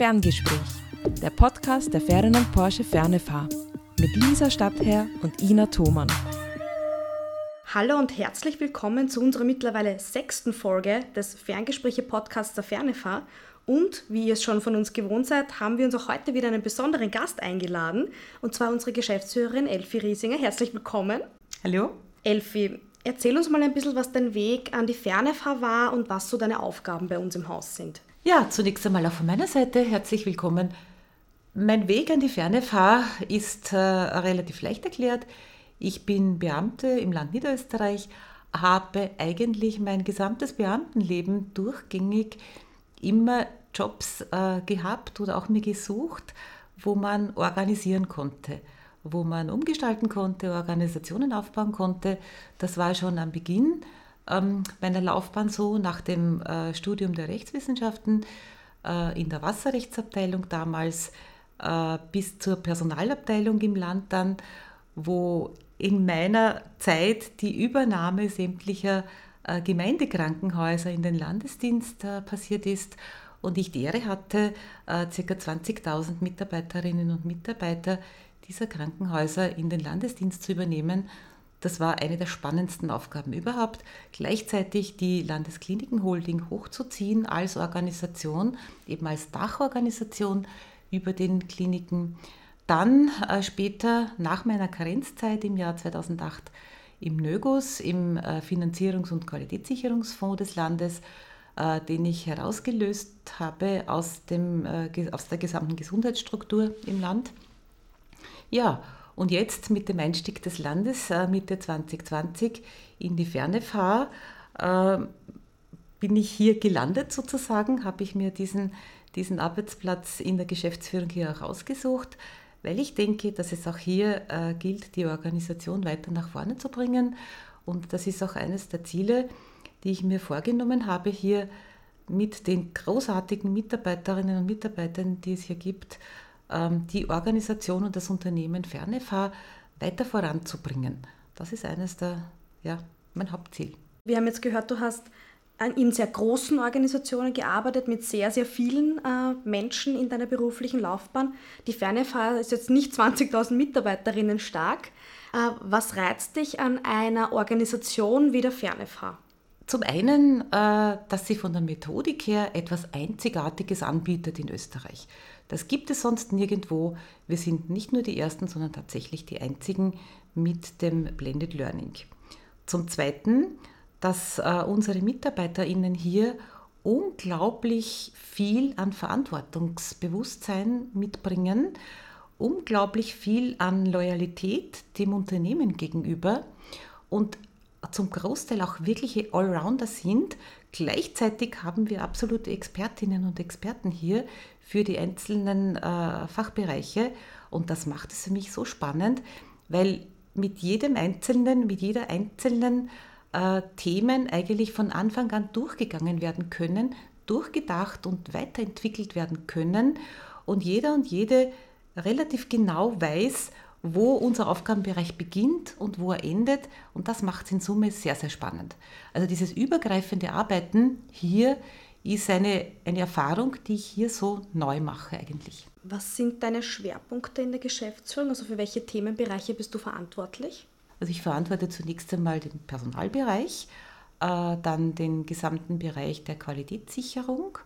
Ferngespräch, der Podcast der Ferdinand Porsche Fernefahr mit Lisa Stadtherr und Ina Thomann. Hallo und herzlich willkommen zu unserer mittlerweile sechsten Folge des Ferngespräche-Podcasts der Fernefahr. Und wie ihr es schon von uns gewohnt seid, haben wir uns auch heute wieder einen besonderen Gast eingeladen, und zwar unsere Geschäftsführerin Elfi Riesinger. Herzlich willkommen. Hallo. Elfi, erzähl uns mal ein bisschen, was dein Weg an die Fernefahr war und was so deine Aufgaben bei uns im Haus sind. Ja, zunächst einmal auch von meiner Seite herzlich willkommen. Mein Weg an die Fernefahr ist äh, relativ leicht erklärt. Ich bin Beamte im Land Niederösterreich, habe eigentlich mein gesamtes Beamtenleben durchgängig immer Jobs äh, gehabt oder auch mir gesucht, wo man organisieren konnte, wo man umgestalten konnte, Organisationen aufbauen konnte. Das war schon am Beginn ähm, meiner Laufbahn so, nach dem äh, Studium der Rechtswissenschaften äh, in der Wasserrechtsabteilung damals äh, bis zur Personalabteilung im Land dann, wo in meiner Zeit die Übernahme sämtlicher äh, Gemeindekrankenhäuser in den Landesdienst äh, passiert ist und ich die Ehre hatte, äh, ca. 20.000 Mitarbeiterinnen und Mitarbeiter dieser Krankenhäuser in den Landesdienst zu übernehmen. Das war eine der spannendsten Aufgaben überhaupt, gleichzeitig die Landeskliniken-Holding hochzuziehen als Organisation, eben als Dachorganisation über den Kliniken dann äh, später nach meiner Karenzzeit im Jahr 2008 im NÖGUS, im äh, Finanzierungs- und Qualitätssicherungsfonds des Landes, äh, den ich herausgelöst habe aus, dem, äh, aus der gesamten Gesundheitsstruktur im Land. Ja, und jetzt mit dem Einstieg des Landes äh, Mitte 2020 in die Ferne fahr, äh, bin ich hier gelandet sozusagen, habe ich mir diesen, diesen Arbeitsplatz in der Geschäftsführung hier auch ausgesucht weil ich denke, dass es auch hier äh, gilt, die Organisation weiter nach vorne zu bringen. Und das ist auch eines der Ziele, die ich mir vorgenommen habe, hier mit den großartigen Mitarbeiterinnen und Mitarbeitern, die es hier gibt, ähm, die Organisation und das Unternehmen Fernefahr weiter voranzubringen. Das ist eines der, ja, mein Hauptziel. Wir haben jetzt gehört, du hast in sehr großen Organisationen gearbeitet, mit sehr, sehr vielen äh, Menschen in deiner beruflichen Laufbahn. Die Fernefahr ist jetzt nicht 20.000 Mitarbeiterinnen stark. Äh, was reizt dich an einer Organisation wie der Fernefahr? Zum einen, äh, dass sie von der Methodik her etwas Einzigartiges anbietet in Österreich. Das gibt es sonst nirgendwo. Wir sind nicht nur die Ersten, sondern tatsächlich die Einzigen mit dem Blended Learning. Zum Zweiten, dass äh, unsere MitarbeiterInnen hier unglaublich viel an Verantwortungsbewusstsein mitbringen, unglaublich viel an Loyalität dem Unternehmen gegenüber und zum Großteil auch wirkliche Allrounder sind. Gleichzeitig haben wir absolute Expertinnen und Experten hier für die einzelnen äh, Fachbereiche und das macht es für mich so spannend, weil mit jedem Einzelnen, mit jeder einzelnen äh, Themen eigentlich von Anfang an durchgegangen werden können, durchgedacht und weiterentwickelt werden können und jeder und jede relativ genau weiß, wo unser Aufgabenbereich beginnt und wo er endet. Und das macht es in Summe sehr, sehr spannend. Also dieses übergreifende Arbeiten hier ist eine, eine Erfahrung, die ich hier so neu mache eigentlich. Was sind deine Schwerpunkte in der Geschäftsführung? Also für welche Themenbereiche bist du verantwortlich? Also ich verantworte zunächst einmal den Personalbereich, äh, dann den gesamten Bereich der Qualitätssicherung,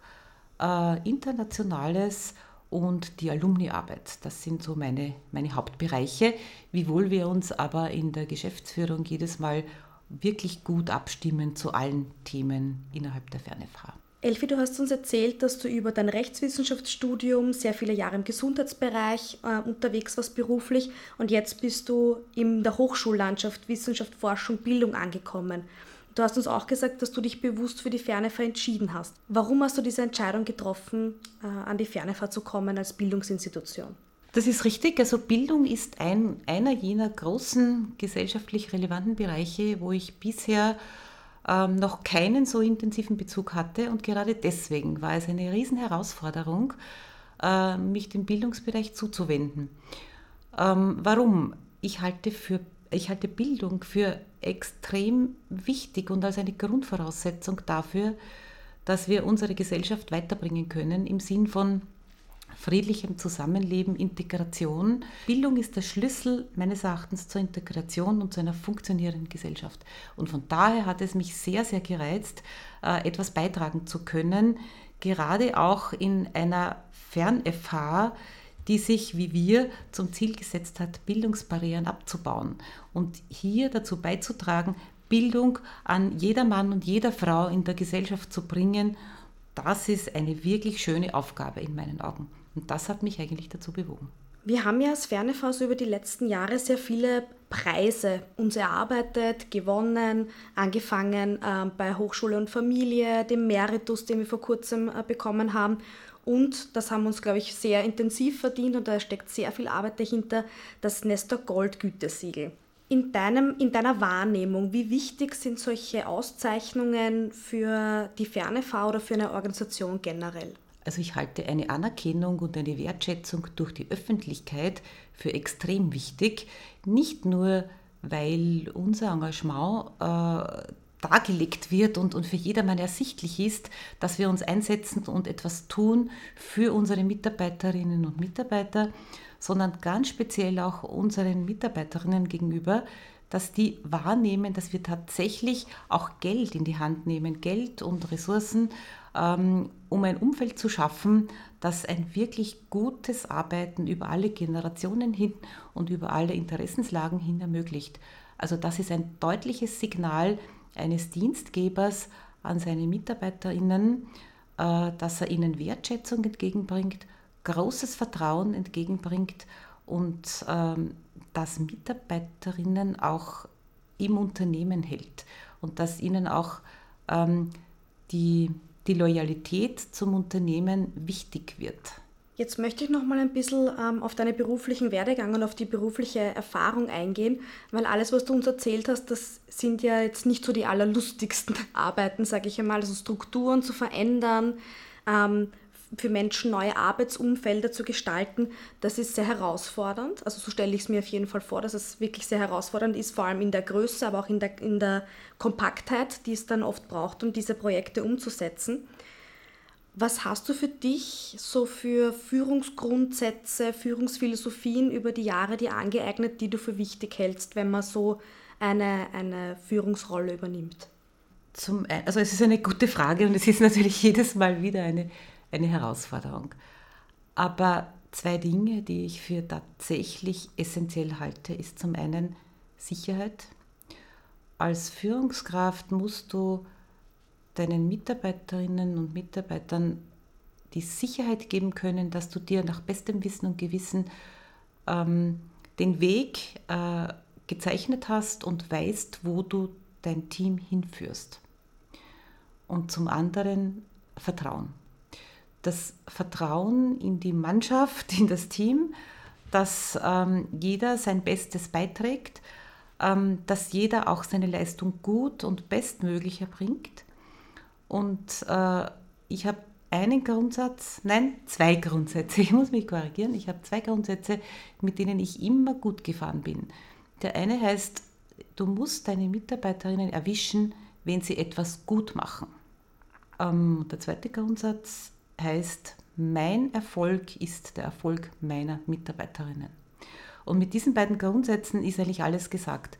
äh, internationales und die Alumniarbeit. Das sind so meine, meine Hauptbereiche, wiewohl wir uns aber in der Geschäftsführung jedes Mal wirklich gut abstimmen zu allen Themen innerhalb der Fernefra. Elfi, du hast uns erzählt, dass du über dein Rechtswissenschaftsstudium sehr viele Jahre im Gesundheitsbereich äh, unterwegs warst beruflich und jetzt bist du in der Hochschullandschaft Wissenschaft, Forschung, Bildung angekommen. Du hast uns auch gesagt, dass du dich bewusst für die Fernefahr entschieden hast. Warum hast du diese Entscheidung getroffen, äh, an die Fernefahr zu kommen als Bildungsinstitution? Das ist richtig. Also Bildung ist ein, einer jener großen gesellschaftlich relevanten Bereiche, wo ich bisher ähm, noch keinen so intensiven Bezug hatte. Und gerade deswegen war es eine Riesenherausforderung, äh, mich dem Bildungsbereich zuzuwenden. Ähm, warum? Ich halte, für, ich halte Bildung für extrem wichtig und als eine Grundvoraussetzung dafür, dass wir unsere Gesellschaft weiterbringen können im Sinn von friedlichem Zusammenleben, Integration. Bildung ist der Schlüssel meines Erachtens zur Integration und zu einer funktionierenden Gesellschaft. Und von daher hat es mich sehr, sehr gereizt, äh, etwas beitragen zu können, gerade auch in einer Fern-FH, die sich, wie wir, zum Ziel gesetzt hat, Bildungsbarrieren abzubauen und hier dazu beizutragen, Bildung an jeder Mann und jeder Frau in der Gesellschaft zu bringen. Das ist eine wirklich schöne Aufgabe in meinen Augen. Und das hat mich eigentlich dazu bewogen. Wir haben ja als Fernefaus über die letzten Jahre sehr viele Preise uns erarbeitet, gewonnen, angefangen äh, bei Hochschule und Familie, dem Meritus, den wir vor kurzem äh, bekommen haben. Und das haben uns, glaube ich, sehr intensiv verdient und da steckt sehr viel Arbeit dahinter, das Nestor Gold Gütesiegel. In, deinem, in deiner Wahrnehmung, wie wichtig sind solche Auszeichnungen für die Fernefahr oder für eine Organisation generell? Also ich halte eine Anerkennung und eine Wertschätzung durch die Öffentlichkeit für extrem wichtig, nicht nur weil unser Engagement äh, dargelegt wird und, und für jedermann ersichtlich ist, dass wir uns einsetzen und etwas tun für unsere Mitarbeiterinnen und Mitarbeiter, sondern ganz speziell auch unseren Mitarbeiterinnen gegenüber, dass die wahrnehmen, dass wir tatsächlich auch Geld in die Hand nehmen, Geld und Ressourcen um ein Umfeld zu schaffen, das ein wirklich gutes Arbeiten über alle Generationen hin und über alle Interessenslagen hin ermöglicht. Also das ist ein deutliches Signal eines Dienstgebers an seine Mitarbeiterinnen, äh, dass er ihnen Wertschätzung entgegenbringt, großes Vertrauen entgegenbringt und ähm, dass Mitarbeiterinnen auch im Unternehmen hält und dass ihnen auch ähm, die die Loyalität zum Unternehmen wichtig wird. Jetzt möchte ich noch mal ein bisschen ähm, auf deine beruflichen Werdegang und auf die berufliche Erfahrung eingehen, weil alles, was du uns erzählt hast, das sind ja jetzt nicht so die allerlustigsten Arbeiten, sage ich einmal, also Strukturen zu verändern, ähm, für Menschen neue Arbeitsumfelder zu gestalten, das ist sehr herausfordernd. Also so stelle ich es mir auf jeden Fall vor, dass es wirklich sehr herausfordernd ist, vor allem in der Größe, aber auch in der, in der Kompaktheit, die es dann oft braucht, um diese Projekte umzusetzen. Was hast du für dich so für Führungsgrundsätze, Führungsphilosophien über die Jahre dir angeeignet, die du für wichtig hältst, wenn man so eine, eine Führungsrolle übernimmt? Zum, also es ist eine gute Frage und es ist natürlich jedes Mal wieder eine eine Herausforderung. Aber zwei Dinge, die ich für tatsächlich essentiell halte, ist zum einen Sicherheit. Als Führungskraft musst du deinen Mitarbeiterinnen und Mitarbeitern die Sicherheit geben können, dass du dir nach bestem Wissen und Gewissen ähm, den Weg äh, gezeichnet hast und weißt, wo du dein Team hinführst. Und zum anderen Vertrauen das Vertrauen in die Mannschaft, in das Team, dass ähm, jeder sein Bestes beiträgt, ähm, dass jeder auch seine Leistung gut und bestmöglich erbringt. Und äh, ich habe einen Grundsatz, nein, zwei Grundsätze, ich muss mich korrigieren, ich habe zwei Grundsätze, mit denen ich immer gut gefahren bin. Der eine heißt, du musst deine Mitarbeiterinnen erwischen, wenn sie etwas gut machen. Ähm, der zweite Grundsatz heißt, mein Erfolg ist der Erfolg meiner Mitarbeiterinnen. Und mit diesen beiden Grundsätzen ist eigentlich alles gesagt.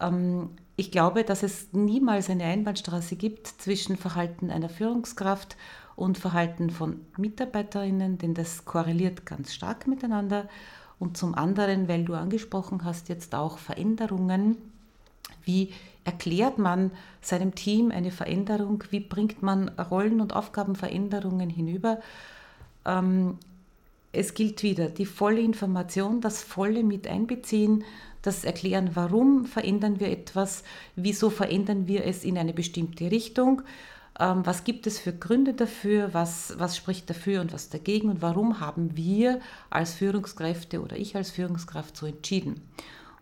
Ähm, ich glaube, dass es niemals eine Einbahnstraße gibt zwischen Verhalten einer Führungskraft und Verhalten von Mitarbeiterinnen, denn das korreliert ganz stark miteinander. Und zum anderen, weil du angesprochen hast, jetzt auch Veränderungen, wie erklärt man seinem Team eine Veränderung? Wie bringt man Rollen- und Aufgabenveränderungen hinüber? Ähm, es gilt wieder die volle Information, das volle mit einbeziehen, das Erklären, warum verändern wir etwas, wieso verändern wir es in eine bestimmte Richtung, ähm, was gibt es für Gründe dafür, was, was spricht dafür und was dagegen und warum haben wir als Führungskräfte oder ich als Führungskraft so entschieden.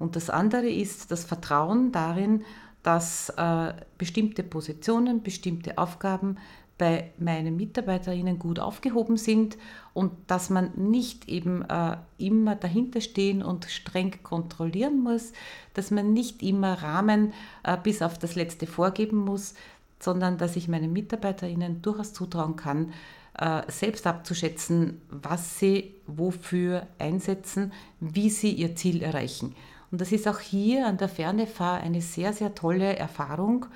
Und das andere ist das Vertrauen darin, dass äh, bestimmte Positionen, bestimmte Aufgaben bei meinen Mitarbeiterinnen gut aufgehoben sind und dass man nicht eben äh, immer dahinter stehen und streng kontrollieren muss, dass man nicht immer Rahmen äh, bis auf das letzte vorgeben muss, sondern dass ich meinen Mitarbeiterinnen durchaus zutrauen kann, äh, selbst abzuschätzen, was sie wofür einsetzen, wie sie ihr Ziel erreichen. Und das ist auch hier an der Fernefahr eine sehr, sehr tolle Erfahrung,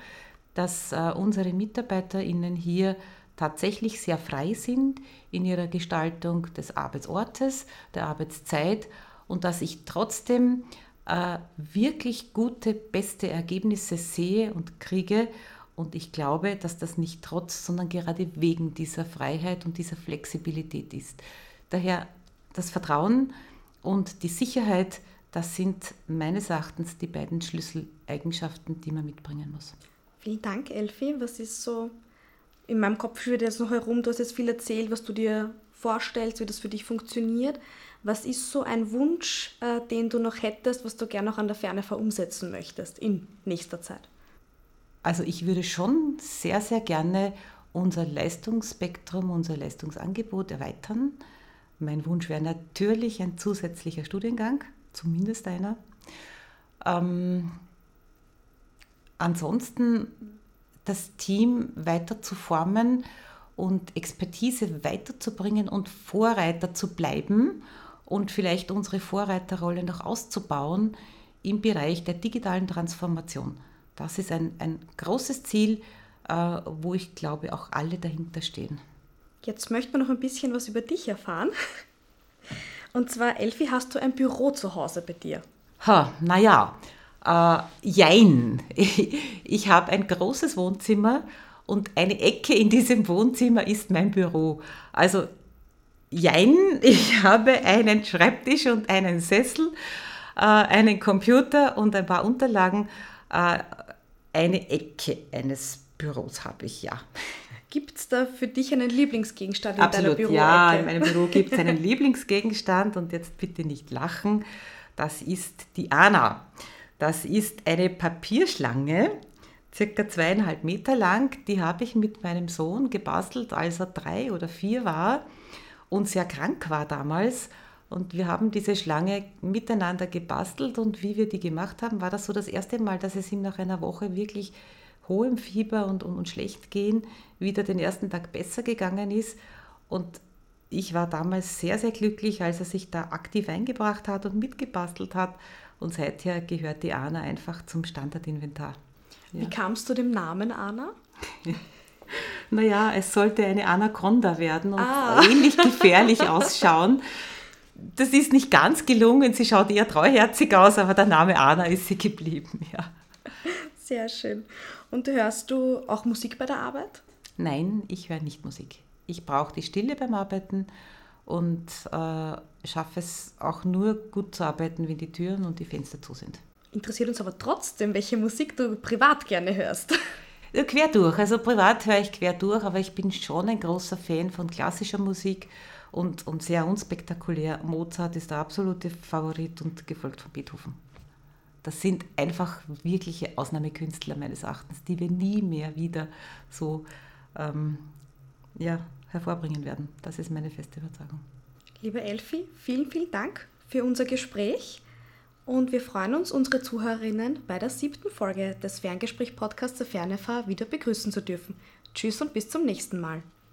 dass äh, unsere MitarbeiterInnen hier tatsächlich sehr frei sind in ihrer Gestaltung des Arbeitsortes, der Arbeitszeit und dass ich trotzdem äh, wirklich gute, beste Ergebnisse sehe und kriege. Und ich glaube, dass das nicht trotz, sondern gerade wegen dieser Freiheit und dieser Flexibilität ist. Daher das Vertrauen und die Sicherheit, das sind meines Erachtens die beiden Schlüsseleigenschaften, die man mitbringen muss. Vielen Dank, Elfi. Was ist so in meinem Kopf schwirrt jetzt noch herum? Du hast jetzt viel erzählt, was du dir vorstellst, wie das für dich funktioniert. Was ist so ein Wunsch, äh, den du noch hättest, was du gerne noch an der Ferne verumsetzen möchtest in nächster Zeit? Also ich würde schon sehr, sehr gerne unser Leistungsspektrum, unser Leistungsangebot erweitern. Mein Wunsch wäre natürlich ein zusätzlicher Studiengang, zumindest einer. Ähm, ansonsten das Team weiter zu formen und Expertise weiterzubringen und Vorreiter zu bleiben und vielleicht unsere Vorreiterrolle noch auszubauen im Bereich der digitalen Transformation. Das ist ein, ein großes Ziel, äh, wo ich glaube, auch alle dahinter stehen. Jetzt möchten wir noch ein bisschen was über dich erfahren. Und zwar, Elfi, hast du ein Büro zu Hause bei dir? Ha, naja, äh, jein. Ich, habe ein großes Wohnzimmer und eine Ecke in diesem Wohnzimmer ist mein Büro. Also jein, ich habe einen Schreibtisch und einen Sessel, äh, einen Computer und ein paar Unterlagen. Äh, eine Ecke eines Büros habe ich, ja. Gibt es da für dich einen Lieblingsgegenstand in Absolut, deiner Büroecke? Ja, in meinem Büro gibt es einen Lieblingsgegenstand und jetzt bitte nicht lachen. Das ist die Anna. Das ist eine Papierschlange, circa zweieinhalb Meter lang. Die habe ich mit meinem Sohn gebastelt, als er drei oder vier war und sehr krank war damals. Und wir haben diese Schlange miteinander gebastelt und wie wir die gemacht haben, war das so das erste Mal, dass es ihm nach einer Woche wirklich hohem Fieber und, und, und schlecht gehen wieder den ersten Tag besser gegangen ist. Und ich war damals sehr, sehr glücklich, als er sich da aktiv eingebracht hat und mitgebastelt hat. Und seither gehört die Anna einfach zum Standardinventar. Ja. Wie kamst du dem Namen Anna? naja, es sollte eine Anaconda werden und ah. ähnlich gefährlich ausschauen. Das ist nicht ganz gelungen, sie schaut eher treuherzig aus, aber der Name Anna ist sie geblieben, ja. Sehr schön. Und hörst du auch Musik bei der Arbeit? Nein, ich höre nicht Musik. Ich brauche die Stille beim Arbeiten und äh, schaffe es auch nur gut zu arbeiten, wenn die Türen und die Fenster zu sind. Interessiert uns aber trotzdem, welche Musik du privat gerne hörst. Quer durch. Also privat höre ich quer durch, aber ich bin schon ein großer Fan von klassischer Musik und, und sehr unspektakulär. Mozart ist der absolute Favorit und gefolgt von Beethoven. Das sind einfach wirkliche Ausnahmekünstler meines Erachtens, die wir nie mehr wieder so ähm, ja, hervorbringen werden. Das ist meine feste Überzeugung. Liebe Elfi, vielen, vielen Dank für unser Gespräch und wir freuen uns, unsere Zuhörerinnen bei der siebten Folge des Ferngespräch-Podcasts der Fernefahr wieder begrüßen zu dürfen. Tschüss und bis zum nächsten Mal.